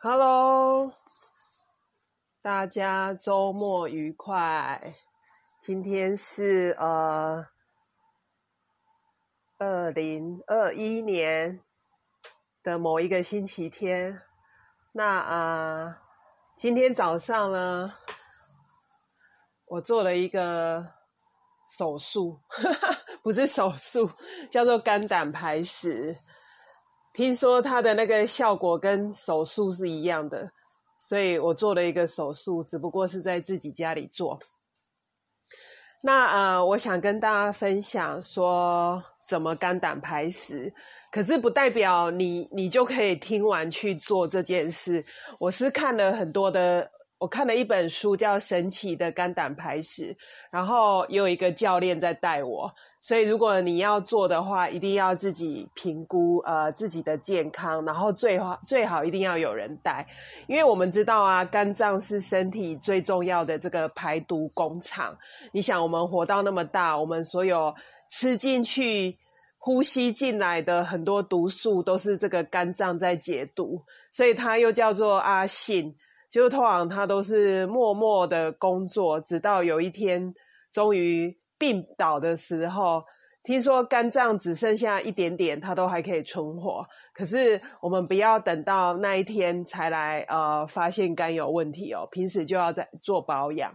Hello，大家周末愉快。今天是呃二零二一年的某一个星期天。那啊，今天早上呢，我做了一个手术，不是手术，叫做肝胆排石。听说它的那个效果跟手术是一样的，所以我做了一个手术，只不过是在自己家里做。那呃，我想跟大家分享说怎么肝胆排石，可是不代表你你就可以听完去做这件事。我是看了很多的。我看了一本书，叫《神奇的肝胆排石》，然后也有一个教练在带我，所以如果你要做的话，一定要自己评估呃自己的健康，然后最好最好一定要有人带，因为我们知道啊，肝脏是身体最重要的这个排毒工厂。你想，我们活到那么大，我们所有吃进去、呼吸进来的很多毒素，都是这个肝脏在解毒，所以它又叫做阿信。就通常他都是默默的工作，直到有一天终于病倒的时候，听说肝脏只剩下一点点，他都还可以存活。可是我们不要等到那一天才来呃发现肝有问题哦，平时就要在做保养。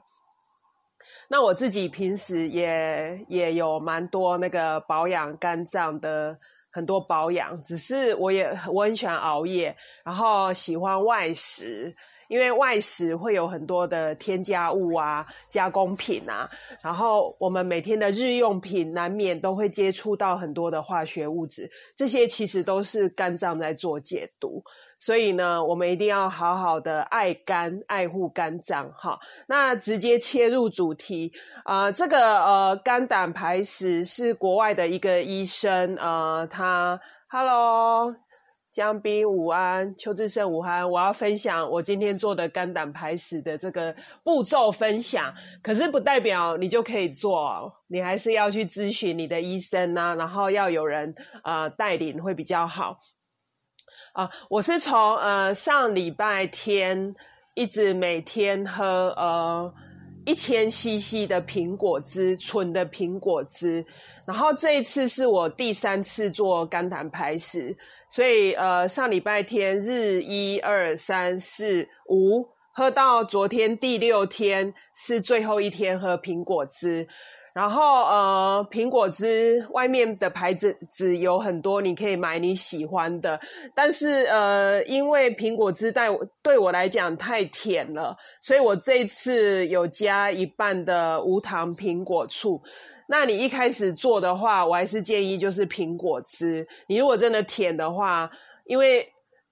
那我自己平时也也有蛮多那个保养肝脏的很多保养，只是我也我很喜欢熬夜，然后喜欢外食。因为外食会有很多的添加物啊、加工品啊，然后我们每天的日用品难免都会接触到很多的化学物质，这些其实都是肝脏在做解毒，所以呢，我们一定要好好的爱肝、爱护肝脏。哈，那直接切入主题啊，这个呃肝胆排石是国外的一个医生呃，他啊，Hello。江斌午安，邱志胜午安，我要分享我今天做的肝胆排石的这个步骤分享，可是不代表你就可以做，你还是要去咨询你的医生呐，然后要有人呃带领会比较好。啊，我是从呃上礼拜天一直每天喝呃。一千 CC 的苹果汁，纯的苹果汁。然后这一次是我第三次做肝胆排石，所以呃上礼拜天日一二三四五喝到昨天第六天是最后一天喝苹果汁。然后呃，苹果汁外面的牌子纸有很多，你可以买你喜欢的。但是呃，因为苹果汁带对我来讲太甜了，所以我这次有加一半的无糖苹果醋。那你一开始做的话，我还是建议就是苹果汁。你如果真的甜的话，因为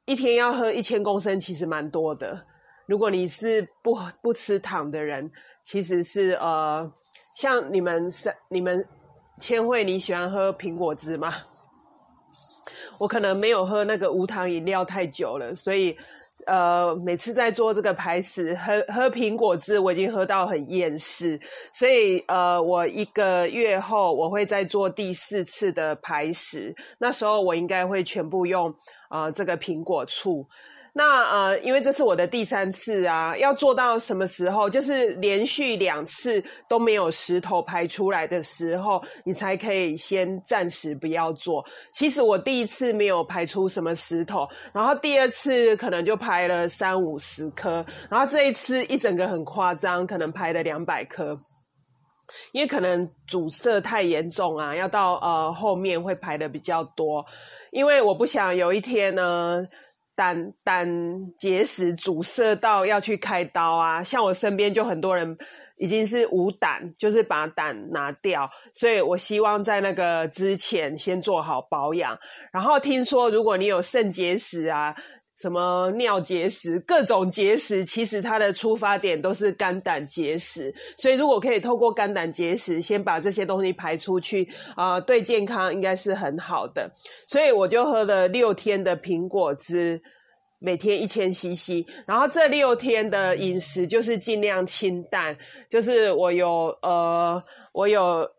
一天要喝一千公升，其实蛮多的。如果你是不不吃糖的人，其实是呃。像你们三、你们千惠，你喜欢喝苹果汁吗？我可能没有喝那个无糖饮料太久了，所以呃，每次在做这个排石，喝喝苹果汁，我已经喝到很厌世。所以呃，我一个月后我会再做第四次的排石，那时候我应该会全部用呃这个苹果醋。那呃，因为这是我的第三次啊，要做到什么时候？就是连续两次都没有石头排出来的时候，你才可以先暂时不要做。其实我第一次没有排出什么石头，然后第二次可能就排了三五十颗，然后这一次一整个很夸张，可能排了两百颗，因为可能阻塞太严重啊，要到呃后面会排的比较多，因为我不想有一天呢。胆胆结石阻塞到要去开刀啊！像我身边就很多人已经是无胆，就是把胆拿掉，所以我希望在那个之前先做好保养。然后听说如果你有肾结石啊。什么尿结石，各种结石，其实它的出发点都是肝胆结石。所以如果可以透过肝胆结石，先把这些东西排出去，啊，对健康应该是很好的。所以我就喝了六天的苹果汁，每天一千 CC。然后这六天的饮食就是尽量清淡，就是我有呃，我有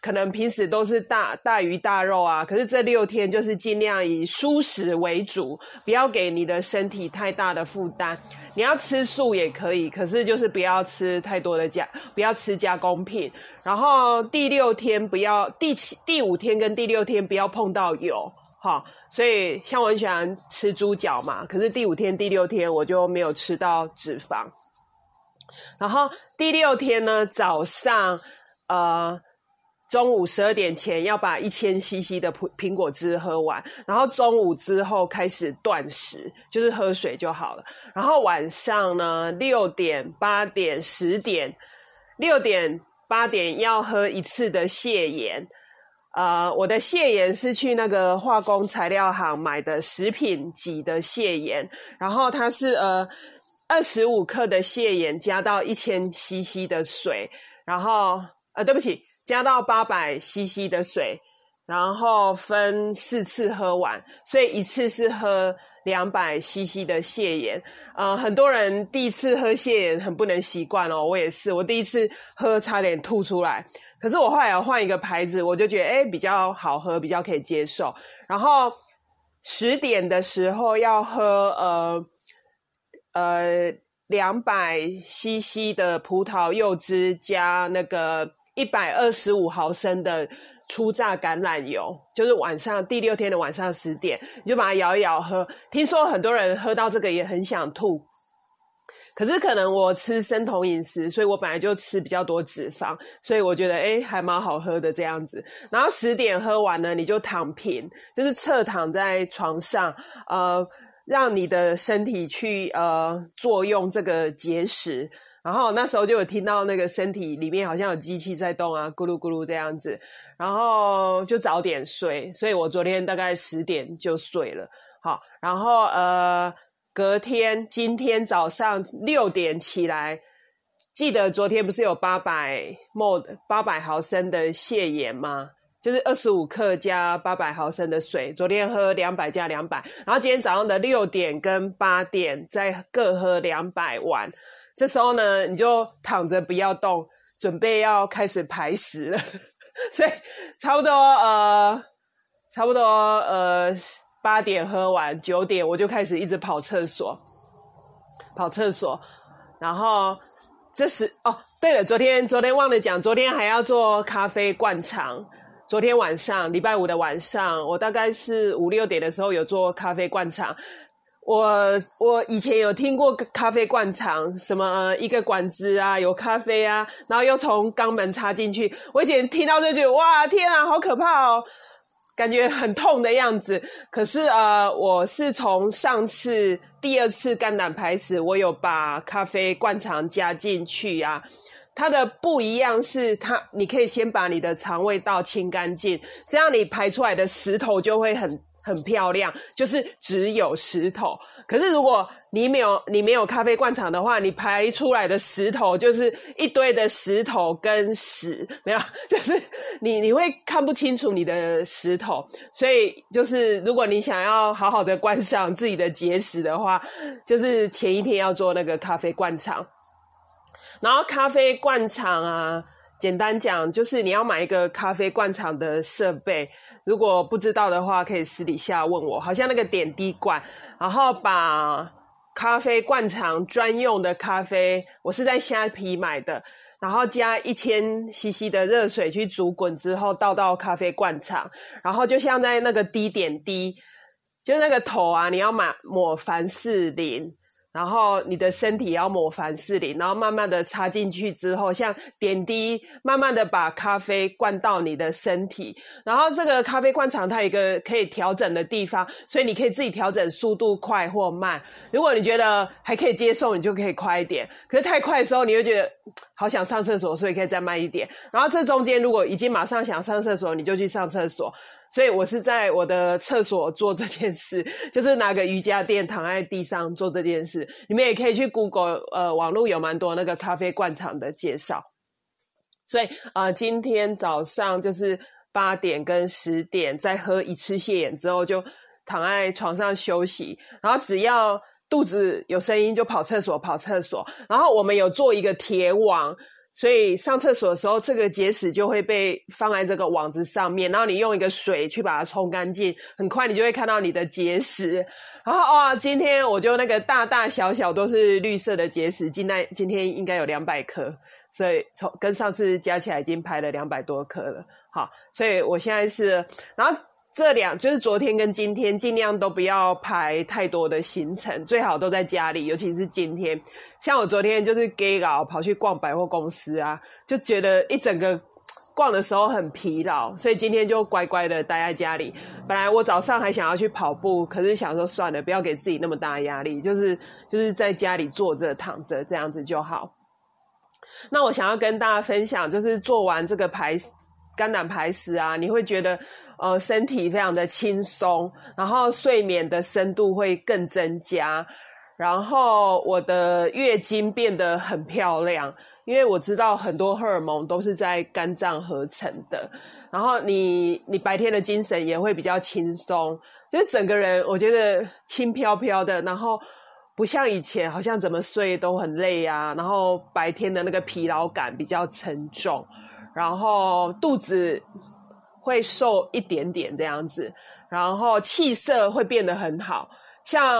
可能平时都是大大鱼大肉啊，可是这六天就是尽量以蔬食为主，不要给你的身体太大的负担。你要吃素也可以，可是就是不要吃太多的加，不要吃加工品。然后第六天不要，第七、第五天跟第六天不要碰到油，哈。所以像我很喜欢吃猪脚嘛，可是第五天、第六天我就没有吃到脂肪。然后第六天呢，早上，呃。中午十二点前要把一千 CC 的苹苹果汁喝完，然后中午之后开始断食，就是喝水就好了。然后晚上呢，六点、八点、十点，六点、八点要喝一次的泻盐。呃，我的泻盐是去那个化工材料行买的食品级的泻盐，然后它是呃二十五克的泻盐加到一千 CC 的水，然后呃，对不起。加到八百 CC 的水，然后分四次喝完，所以一次是喝两百 CC 的泻盐。呃，很多人第一次喝泻盐很不能习惯哦，我也是，我第一次喝差点吐出来。可是我后来要换一个牌子，我就觉得哎比较好喝，比较可以接受。然后十点的时候要喝呃呃两百 CC 的葡萄柚汁加那个。一百二十五毫升的初榨橄榄油，就是晚上第六天的晚上十点，你就把它摇一摇喝。听说很多人喝到这个也很想吐，可是可能我吃生酮饮食，所以我本来就吃比较多脂肪，所以我觉得哎还蛮好喝的这样子。然后十点喝完呢，你就躺平，就是侧躺在床上，呃，让你的身体去呃作用这个节食。然后那时候就有听到那个身体里面好像有机器在动啊，咕噜咕噜这样子，然后就早点睡，所以我昨天大概十点就睡了。好，然后呃，隔天今天早上六点起来，记得昨天不是有八百 mod 八百毫升的泻盐吗？就是二十五克加八百毫升的水，昨天喝两百加两百，然后今天早上的六点跟八点再各喝两百碗。这时候呢，你就躺着不要动，准备要开始排屎了。所以差不多呃，差不多呃八点喝完，九点我就开始一直跑厕所，跑厕所。然后这时哦，对了，昨天昨天忘了讲，昨天还要做咖啡灌肠。昨天晚上礼拜五的晚上，我大概是五六点的时候有做咖啡灌肠。我我以前有听过咖啡灌肠，什么一个管子啊，有咖啡啊，然后又从肛门插进去。我以前听到这句哇，天啊，好可怕哦，感觉很痛的样子。可是呃，我是从上次第二次肝胆排石，我有把咖啡灌肠加进去啊。它的不一样是它，你可以先把你的肠胃道清干净，这样你排出来的石头就会很。很漂亮，就是只有石头。可是如果你没有你没有咖啡灌肠的话，你排出来的石头就是一堆的石头跟屎，没有，就是你你会看不清楚你的石头。所以就是如果你想要好好的观赏自己的结石的话，就是前一天要做那个咖啡灌肠，然后咖啡灌肠啊。简单讲，就是你要买一个咖啡灌肠的设备。如果不知道的话，可以私底下问我。好像那个点滴罐，然后把咖啡灌肠专用的咖啡，我是在虾皮买的，然后加一千 CC 的热水去煮滚之后，倒到咖啡灌肠，然后就像在那个滴点滴，就那个头啊，你要买抹凡士林。然后你的身体要抹凡士林，然后慢慢的插进去之后，像点滴，慢慢的把咖啡灌到你的身体。然后这个咖啡灌肠它有一个可以调整的地方，所以你可以自己调整速度快或慢。如果你觉得还可以接受，你就可以快一点。可是太快的时候，你会觉得好想上厕所，所以可以再慢一点。然后这中间如果已经马上想上厕所，你就去上厕所。所以我是在我的厕所做这件事，就是拿个瑜伽垫躺在地上做这件事。你们也可以去 Google，呃，网络有蛮多那个咖啡灌肠的介绍。所以啊，今天早上就是八点跟十点再喝一次泻眼之后，就躺在床上休息。然后只要肚子有声音就跑厕所，跑厕所。然后我们有做一个铁网。所以上厕所的时候，这个结石就会被放在这个网子上面，然后你用一个水去把它冲干净，很快你就会看到你的结石。然后啊，今天我就那个大大小小都是绿色的结石，今天今天应该有两百颗，所以从跟上次加起来已经排了两百多颗了。好，所以我现在是，然后。这两就是昨天跟今天，尽量都不要排太多的行程，最好都在家里。尤其是今天，像我昨天就是 gay 搞跑去逛百货公司啊，就觉得一整个逛的时候很疲劳，所以今天就乖乖的待在家里。本来我早上还想要去跑步，可是想说算了，不要给自己那么大压力，就是就是在家里坐着躺着这样子就好。那我想要跟大家分享，就是做完这个排。肝胆排石啊，你会觉得呃身体非常的轻松，然后睡眠的深度会更增加，然后我的月经变得很漂亮，因为我知道很多荷尔蒙都是在肝脏合成的，然后你你白天的精神也会比较轻松，就是整个人我觉得轻飘飘的，然后不像以前好像怎么睡都很累啊，然后白天的那个疲劳感比较沉重。然后肚子会瘦一点点这样子，然后气色会变得很好。像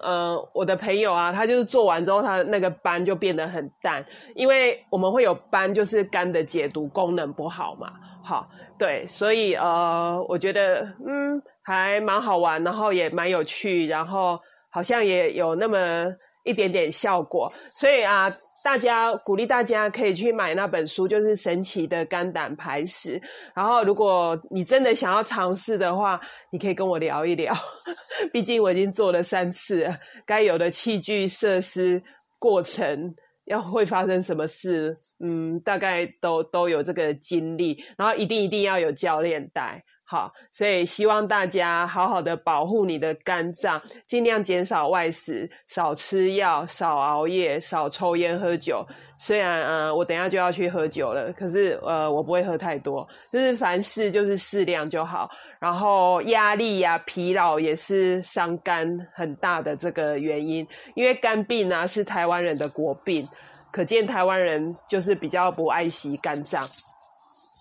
呃我的朋友啊，他就是做完之后，他那个斑就变得很淡，因为我们会有斑，就是肝的解毒功能不好嘛。好，对，所以呃，我觉得嗯还蛮好玩，然后也蛮有趣，然后好像也有那么一点点效果，所以啊。大家鼓励大家可以去买那本书，就是《神奇的肝胆排石》。然后，如果你真的想要尝试的话，你可以跟我聊一聊。毕竟我已经做了三次，该有的器具设施、过程要会发生什么事，嗯，大概都都有这个经历。然后，一定一定要有教练带。好，所以希望大家好好的保护你的肝脏，尽量减少外食，少吃药，少熬夜，少抽烟喝酒。虽然呃，我等下就要去喝酒了，可是呃，我不会喝太多，就是凡事就是适量就好。然后压力呀、疲劳也是伤肝很大的这个原因，因为肝病啊是台湾人的国病，可见台湾人就是比较不爱惜肝脏。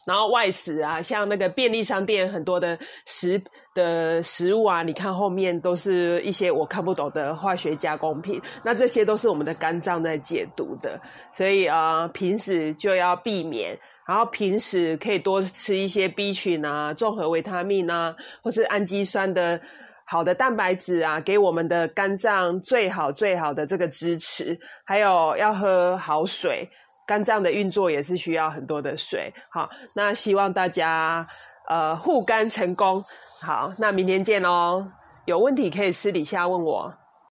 然后外食啊，像那个便利商店很多的食的食物啊，你看后面都是一些我看不懂的化学加工品，那这些都是我们的肝脏在解毒的，所以啊，平时就要避免。然后平时可以多吃一些 B 群啊、综合维他命啊，或是氨基酸的好的蛋白质啊，给我们的肝脏最好最好的这个支持。还有要喝好水。肝脏的运作也是需要很多的水，好，那希望大家呃护肝成功，好，那明天见哦，有问题可以私底下问我。